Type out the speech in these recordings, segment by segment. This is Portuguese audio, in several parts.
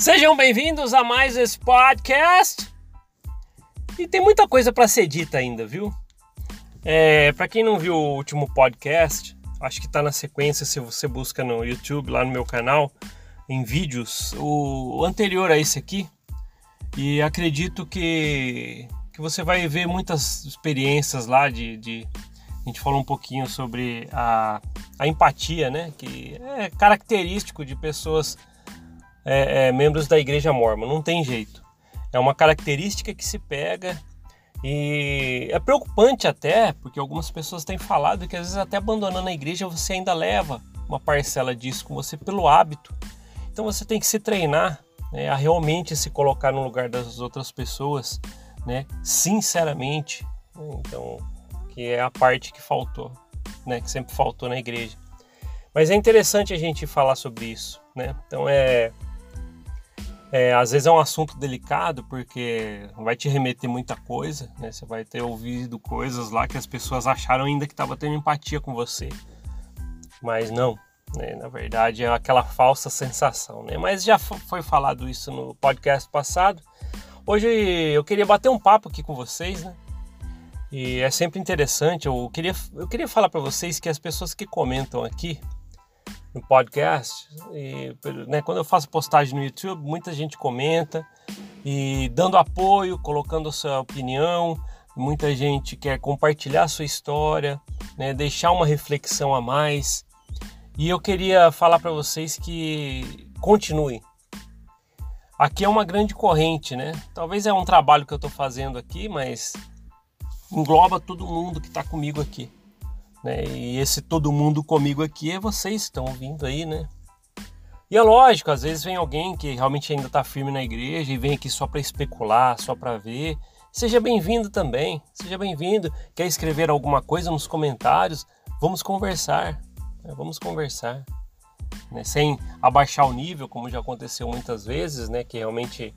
Sejam bem-vindos a mais esse podcast. E tem muita coisa para ser dita ainda, viu? É, para quem não viu o último podcast, acho que está na sequência se você busca no YouTube, lá no meu canal, em vídeos, o anterior a esse aqui. E acredito que, que você vai ver muitas experiências lá de, de a gente falou um pouquinho sobre a, a empatia, né? Que é característico de pessoas é, é, membros da igreja mormon, não tem jeito. É uma característica que se pega e é preocupante até, porque algumas pessoas têm falado que às vezes até abandonando a igreja você ainda leva uma parcela disso com você pelo hábito. Então você tem que se treinar né, a realmente se colocar no lugar das outras pessoas, né, sinceramente. Então que é a parte que faltou, né, que sempre faltou na igreja. Mas é interessante a gente falar sobre isso, né? Então é, é às vezes é um assunto delicado porque vai te remeter muita coisa, né? Você vai ter ouvido coisas lá que as pessoas acharam ainda que estava tendo empatia com você, mas não. Né? Na verdade é aquela falsa sensação, né? Mas já foi falado isso no podcast passado. Hoje eu queria bater um papo aqui com vocês, né? E é sempre interessante. Eu queria, eu queria falar para vocês que as pessoas que comentam aqui no podcast, e, né, quando eu faço postagem no YouTube, muita gente comenta e dando apoio, colocando a sua opinião. Muita gente quer compartilhar sua história, né, deixar uma reflexão a mais. E eu queria falar para vocês que continuem. Aqui é uma grande corrente, né? Talvez é um trabalho que eu estou fazendo aqui, mas engloba todo mundo que está comigo aqui. Né? E esse todo mundo comigo aqui é vocês que estão ouvindo aí, né? E é lógico, às vezes vem alguém que realmente ainda está firme na igreja e vem aqui só para especular, só para ver. Seja bem-vindo também, seja bem-vindo. Quer escrever alguma coisa nos comentários? Vamos conversar, né? vamos conversar. Né? Sem abaixar o nível, como já aconteceu muitas vezes, né? Que realmente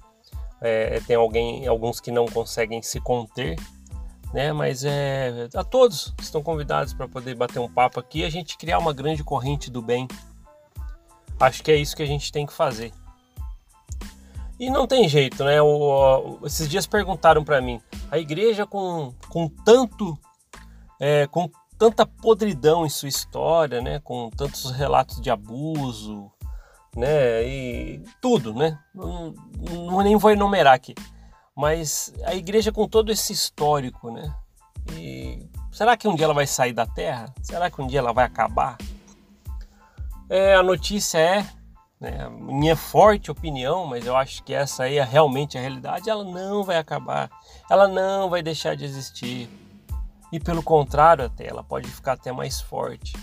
é, tem alguém, alguns que não conseguem se conter né? Mas é a todos estão convidados para poder bater um papo aqui e a gente criar uma grande corrente do bem. Acho que é isso que a gente tem que fazer. E não tem jeito, né? O, o, esses dias perguntaram para mim, a igreja com, com tanto é, com tanta podridão em sua história, né? Com tantos relatos de abuso, né? E tudo, né? Não, não nem vou enumerar aqui. Mas a igreja com todo esse histórico, né? E será que um dia ela vai sair da terra? Será que um dia ela vai acabar? É, a notícia é, né, minha forte opinião, mas eu acho que essa aí é realmente a realidade, ela não vai acabar. Ela não vai deixar de existir. E pelo contrário, até ela pode ficar até mais forte.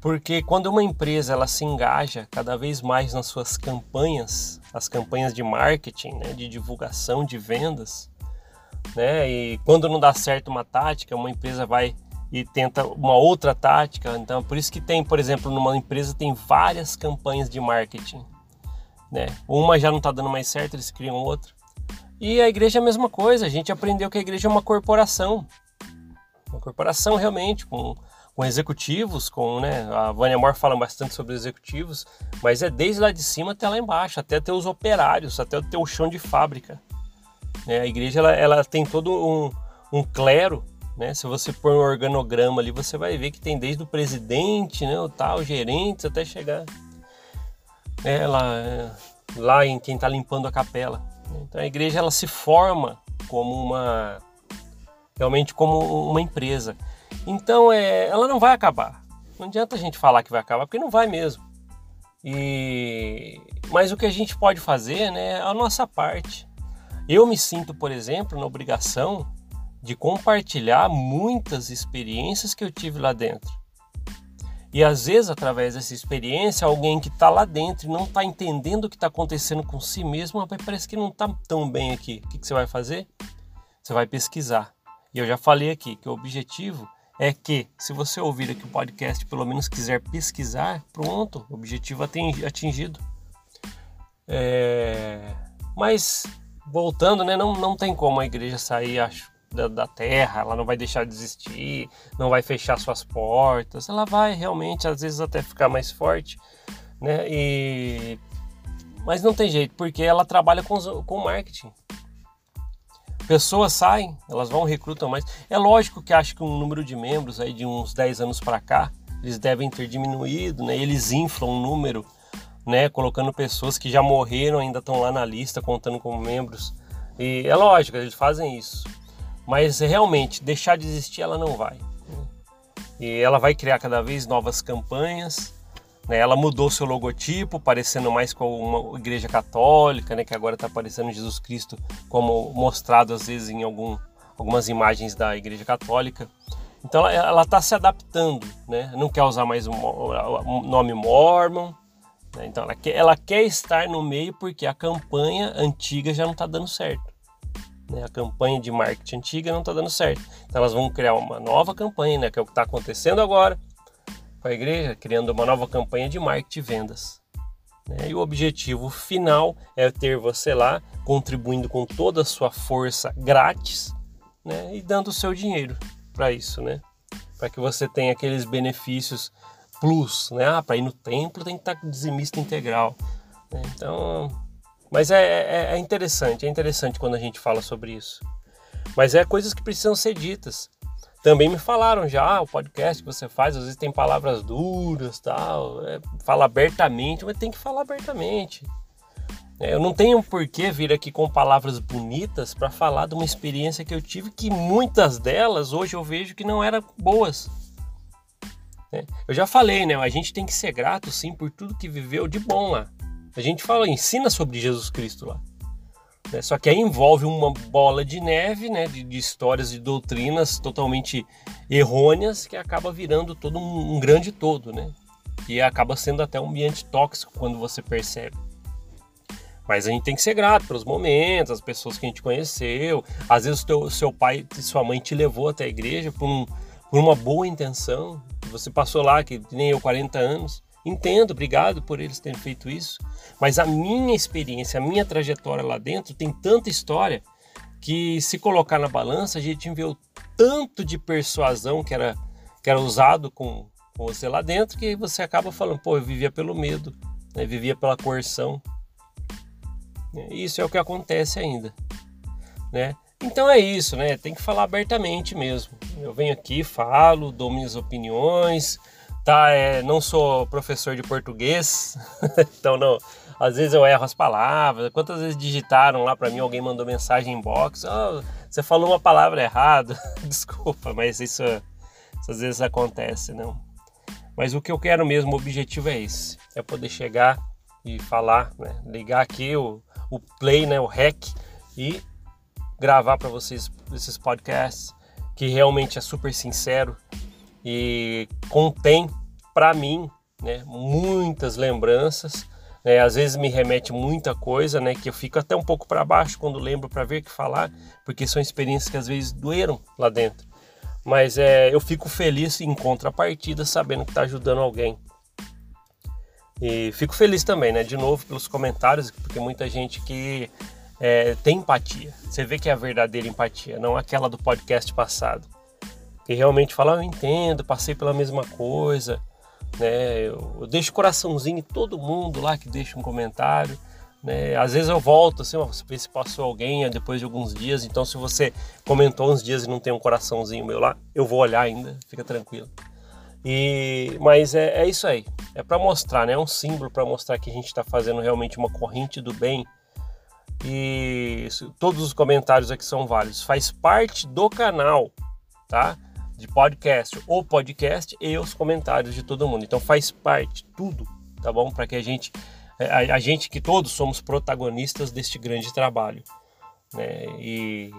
Porque quando uma empresa ela se engaja cada vez mais nas suas campanhas, as campanhas de marketing, né, de divulgação, de vendas, né, e quando não dá certo uma tática, uma empresa vai e tenta uma outra tática. Então, por isso que tem, por exemplo, numa empresa tem várias campanhas de marketing, né? Uma já não está dando mais certo, eles criam outra. E a igreja é a mesma coisa. A gente aprendeu que a igreja é uma corporação, uma corporação realmente com com executivos, com, né, a Vânia Moore fala bastante sobre executivos, mas é desde lá de cima até lá embaixo, até ter os operários, até o chão de fábrica. Né? A igreja ela, ela tem todo um, um clero, né? Se você pôr um organograma ali, você vai ver que tem desde o presidente, né, o tal, gerentes, até chegar é, lá, lá em quem está limpando a capela. Então a igreja ela se forma como uma realmente como uma empresa. Então é, ela não vai acabar. Não adianta a gente falar que vai acabar, porque não vai mesmo. E mas o que a gente pode fazer, né, é a nossa parte. Eu me sinto, por exemplo, na obrigação de compartilhar muitas experiências que eu tive lá dentro. E às vezes, através dessa experiência, alguém que está lá dentro e não está entendendo o que está acontecendo com si mesmo, parece que não está tão bem aqui. O que, que você vai fazer? Você vai pesquisar. E eu já falei aqui que o objetivo é que, se você ouvir aqui o podcast, pelo menos quiser pesquisar, pronto, objetivo atingido. É... Mas, voltando, né, não, não tem como a igreja sair, acho, da, da, terra, ela não vai deixar de existir, não vai fechar suas portas, ela vai realmente, às vezes, até ficar mais forte, né, e Mas não tem jeito, porque ela trabalha com, com marketing. Pessoas saem, elas vão recrutam mais. É lógico que acho que um número de membros aí de uns 10 anos para cá, eles devem ter diminuído, né? Eles inflam um número, né, colocando pessoas que já morreram ainda estão lá na lista contando como membros. E é lógico, eles fazem isso. Mas realmente deixar de existir ela não vai. E ela vai criar cada vez novas campanhas, né? Ela mudou seu logotipo, parecendo mais com uma igreja católica, né? que agora está aparecendo Jesus Cristo como mostrado às vezes em algum, algumas imagens da igreja católica. Então ela está se adaptando, né? não quer usar mais o um nome Mormon. Né? Então ela quer, ela quer estar no meio porque a campanha antiga já não está dando certo. Né? A campanha de marketing antiga não está dando certo. Então elas vão criar uma nova campanha, né? que é o que está acontecendo agora com a igreja, criando uma nova campanha de marketing e vendas. Né? E o objetivo final é ter você lá contribuindo com toda a sua força grátis né? e dando o seu dinheiro para isso, né? Para que você tenha aqueles benefícios plus, né? Ah, para ir no templo tem que estar com dizimista integral. Né? Então, mas é, é, é interessante, é interessante quando a gente fala sobre isso. Mas é coisas que precisam ser ditas também me falaram já, ah, o podcast que você faz, às vezes tem palavras duras, tal, é, fala abertamente, mas tem que falar abertamente. É, eu não tenho por que vir aqui com palavras bonitas para falar de uma experiência que eu tive, que muitas delas hoje eu vejo que não eram boas. É, eu já falei, né? A gente tem que ser grato sim por tudo que viveu de bom lá. A gente fala, ensina sobre Jesus Cristo lá. Né? Só que aí envolve uma bola de neve né? de, de histórias e doutrinas totalmente errôneas que acaba virando todo um, um grande todo, né? E acaba sendo até um ambiente tóxico quando você percebe. Mas a gente tem que ser grato pelos momentos, as pessoas que a gente conheceu. Às vezes teu, seu pai e sua mãe te levou até a igreja por, um, por uma boa intenção. Você passou lá, que nem eu, 40 anos. Entendo, obrigado por eles terem feito isso. Mas a minha experiência, a minha trajetória lá dentro tem tanta história que se colocar na balança, a gente vê o tanto de persuasão que era, que era usado com, com você lá dentro que você acaba falando, pô, eu vivia pelo medo, né? vivia pela coerção. Isso é o que acontece ainda, né? Então é isso, né? Tem que falar abertamente mesmo. Eu venho aqui, falo, dou minhas opiniões, tá? É, não sou professor de português, então não. Às vezes eu erro as palavras. Quantas vezes digitaram lá para mim, alguém mandou mensagem em box, oh, você falou uma palavra errada. Desculpa, mas isso, isso, às vezes acontece, não. Mas o que eu quero mesmo, o objetivo é esse, é poder chegar e falar, né? ligar aqui o, o play, né, o rec e gravar para vocês esses podcasts que realmente é super sincero, e contém para mim né, muitas lembranças. Né, às vezes me remete muita coisa, né, que eu fico até um pouco para baixo quando lembro para ver que falar, porque são experiências que às vezes doeram lá dentro. Mas é, eu fico feliz em contrapartida sabendo que está ajudando alguém. E fico feliz também, né, de novo pelos comentários, porque muita gente que é, tem empatia. Você vê que é a verdadeira empatia, não aquela do podcast passado que realmente fala, ah, eu entendo, passei pela mesma coisa, né? Eu, eu deixo coraçãozinho em todo mundo lá que deixa um comentário, né? Às vezes eu volto assim, ó, se passou alguém depois de alguns dias, então se você comentou uns dias e não tem um coraçãozinho meu lá, eu vou olhar ainda, fica tranquilo. E, mas é, é isso aí, é para mostrar, né? É um símbolo para mostrar que a gente está fazendo realmente uma corrente do bem. E todos os comentários aqui são válidos. Faz parte do canal, tá? De podcast, o podcast e os comentários de todo mundo. Então faz parte tudo, tá bom? Para que a gente, é, a, a, gente que todos somos protagonistas deste grande trabalho, né? E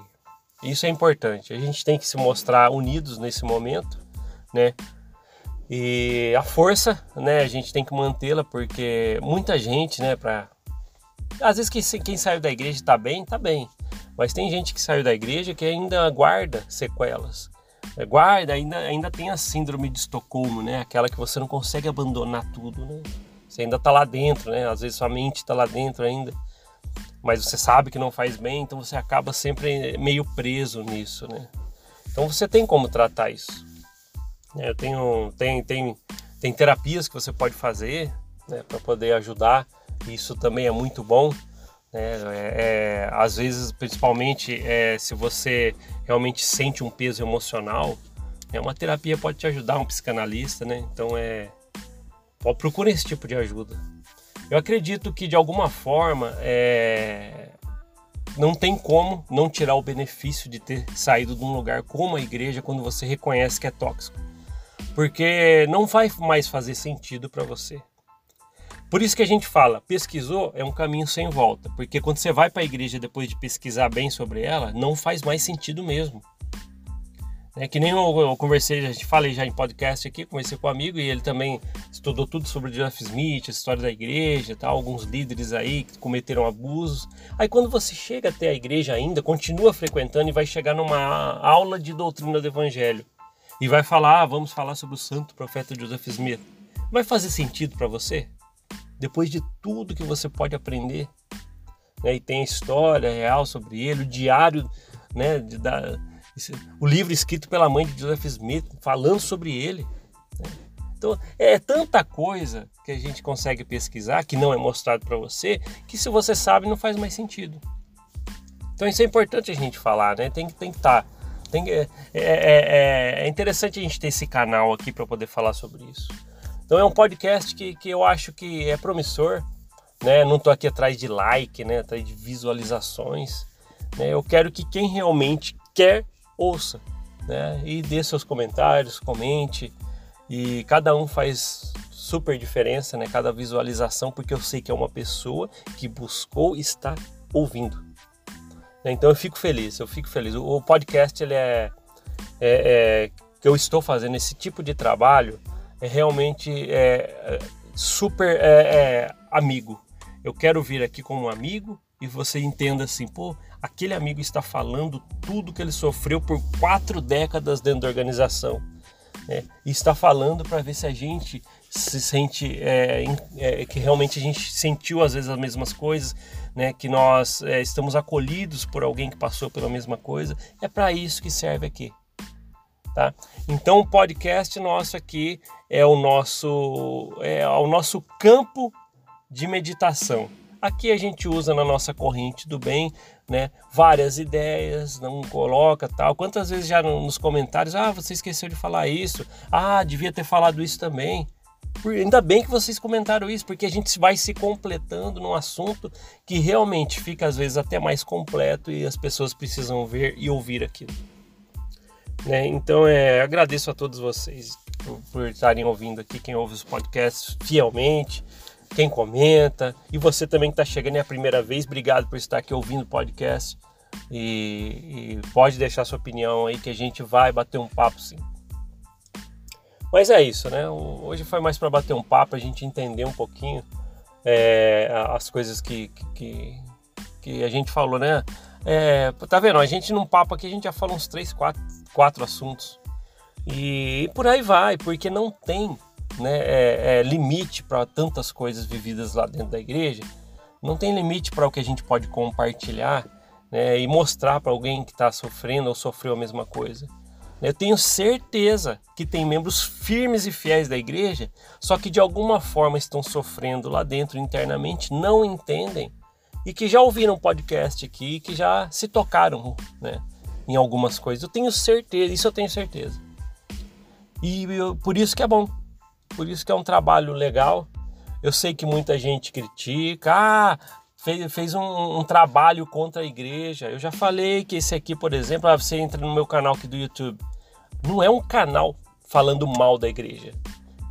isso é importante. A gente tem que se mostrar unidos nesse momento, né? E a força, né? A gente tem que mantê-la porque muita gente, né? Para às vezes quem, quem saiu da igreja está bem, está bem. Mas tem gente que saiu da igreja que ainda guarda sequelas. Guarda, ainda, ainda tem a síndrome de Estocolmo, né? Aquela que você não consegue abandonar tudo, né? Você ainda tá lá dentro, né? Às vezes sua mente tá lá dentro ainda, mas você sabe que não faz bem, então você acaba sempre meio preso nisso, né? Então você tem como tratar isso. É, eu tenho, tem, tem, tem terapias que você pode fazer né, para poder ajudar Isso também é muito bom. Né? É, é, às vezes, principalmente é, se você realmente sente um peso emocional, é uma terapia pode te ajudar, um psicanalista, né? Então é procure esse tipo de ajuda. Eu acredito que de alguma forma é, não tem como não tirar o benefício de ter saído de um lugar como a igreja quando você reconhece que é tóxico, porque não vai mais fazer sentido para você. Por isso que a gente fala, pesquisou é um caminho sem volta, porque quando você vai para a igreja depois de pesquisar bem sobre ela, não faz mais sentido mesmo. É que nem eu, eu conversei, a gente falei já em podcast aqui, conversei com um amigo e ele também estudou tudo sobre Jeff Smith, a história da igreja, tá? alguns líderes aí que cometeram abusos. Aí quando você chega até a igreja ainda, continua frequentando e vai chegar numa aula de doutrina do evangelho e vai falar, ah, vamos falar sobre o santo profeta Joseph Smith. Vai fazer sentido para você? Depois de tudo que você pode aprender. Né? E tem história real sobre ele, o diário, né, de, da, o livro escrito pela mãe de Joseph Smith falando sobre ele. Né? Então é tanta coisa que a gente consegue pesquisar que não é mostrado para você que se você sabe não faz mais sentido. Então isso é importante a gente falar, né? Tem, que. Tá, tem, é, é, é, é interessante a gente ter esse canal aqui para poder falar sobre isso. Então é um podcast que, que eu acho que é promissor, né? Não estou aqui atrás de like, né? Atrás de visualizações. Né? Eu quero que quem realmente quer ouça, né? E dê seus comentários, comente. E cada um faz super diferença, né? Cada visualização, porque eu sei que é uma pessoa que buscou e está ouvindo. Então eu fico feliz, eu fico feliz. O podcast ele é, é, é que eu estou fazendo esse tipo de trabalho é realmente é, é, super é, é, amigo. Eu quero vir aqui como um amigo e você entenda assim, pô, aquele amigo está falando tudo que ele sofreu por quatro décadas dentro da organização. Né? E está falando para ver se a gente se sente é, é, que realmente a gente sentiu às vezes as mesmas coisas, né? Que nós é, estamos acolhidos por alguém que passou pela mesma coisa. É para isso que serve aqui. Tá? Então o podcast nosso aqui é o nosso é o nosso campo de meditação. Aqui a gente usa na nossa corrente do bem, né? Várias ideias, não coloca tal. Quantas vezes já nos comentários, ah, você esqueceu de falar isso. Ah, devia ter falado isso também. Ainda bem que vocês comentaram isso, porque a gente vai se completando num assunto que realmente fica às vezes até mais completo e as pessoas precisam ver e ouvir aquilo. Né? Então, é, agradeço a todos vocês por, estarem ouvindo aqui, quem ouve os podcasts fielmente, quem comenta, e você também que está chegando é a primeira vez, obrigado por estar aqui ouvindo o podcast. E, e, pode deixar sua opinião aí que a gente vai bater um papo sim. Mas é isso, né? Hoje foi mais para bater um papo, a gente entender um pouquinho é, as coisas que, que, que, a gente falou, né? É, tá vendo? A gente num papo aqui a gente já falou uns 3, 4, quatro assuntos. E, por aí vai, porque não tem né, é, é, limite para tantas coisas vividas lá dentro da igreja, não tem limite para o que a gente pode compartilhar né, e mostrar para alguém que está sofrendo ou sofreu a mesma coisa. Eu tenho certeza que tem membros firmes e fiéis da igreja, só que de alguma forma estão sofrendo lá dentro internamente, não entendem e que já ouviram podcast aqui, que já se tocaram, né? Em algumas coisas. Eu tenho certeza, isso eu tenho certeza. E eu, por isso que é bom. Por isso que é um trabalho legal. Eu sei que muita gente critica, ah, fez, fez um, um, trabalho contra a igreja. Eu já falei que esse aqui, por exemplo, ah, você entra no meu canal aqui do YouTube. Não é um canal falando mal da igreja.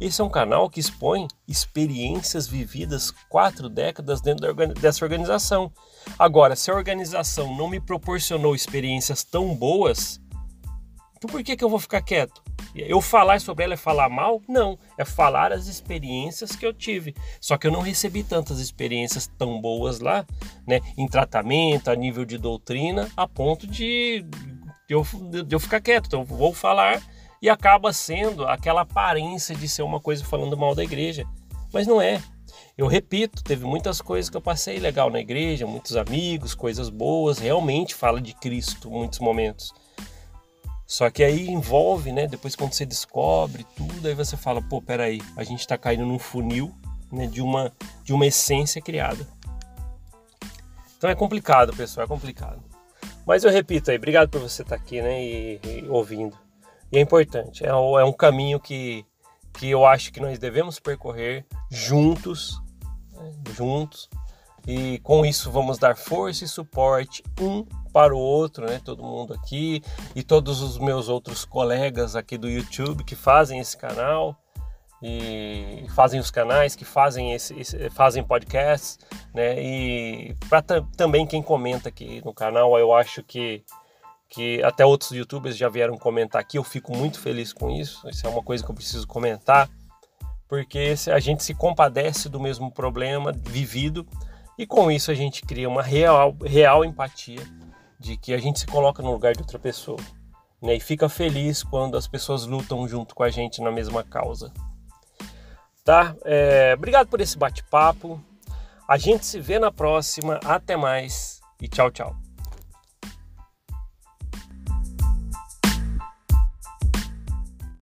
Esse é um canal que expõe experiências vividas quatro décadas dentro dessa organização. Agora, se a organização não me proporcionou experiências tão boas, então por que, que eu vou ficar quieto? Eu falar sobre ela é falar mal? Não, é falar as experiências que eu tive. Só que eu não recebi tantas experiências tão boas lá, né, em tratamento, a nível de doutrina, a ponto de eu, de eu ficar quieto. Então, eu vou falar e acaba sendo aquela aparência de ser uma coisa falando mal da igreja. Mas não é. Eu repito, teve muitas coisas que eu passei legal na igreja, muitos amigos, coisas boas, realmente fala de Cristo muitos momentos. Só que aí envolve, né? Depois quando você descobre tudo, aí você fala, pô, peraí, a gente tá caindo num funil né, de, uma, de uma essência criada. Então é complicado, pessoal, é complicado. Mas eu repito aí, obrigado por você estar aqui né, e, e ouvindo. E é importante, é, é um caminho que, que eu acho que nós devemos percorrer juntos, né, juntos, e com isso vamos dar força e suporte um para o outro, né? Todo mundo aqui e todos os meus outros colegas aqui do YouTube que fazem esse canal e fazem os canais, que fazem esse, esse fazem podcasts, né? E para também quem comenta aqui no canal, eu acho que que até outros YouTubers já vieram comentar aqui, eu fico muito feliz com isso. Isso é uma coisa que eu preciso comentar, porque a gente se compadece do mesmo problema vivido e com isso a gente cria uma real, real empatia de que a gente se coloca no lugar de outra pessoa. Né? E fica feliz quando as pessoas lutam junto com a gente na mesma causa. Tá? É, obrigado por esse bate-papo. A gente se vê na próxima. Até mais e tchau, tchau.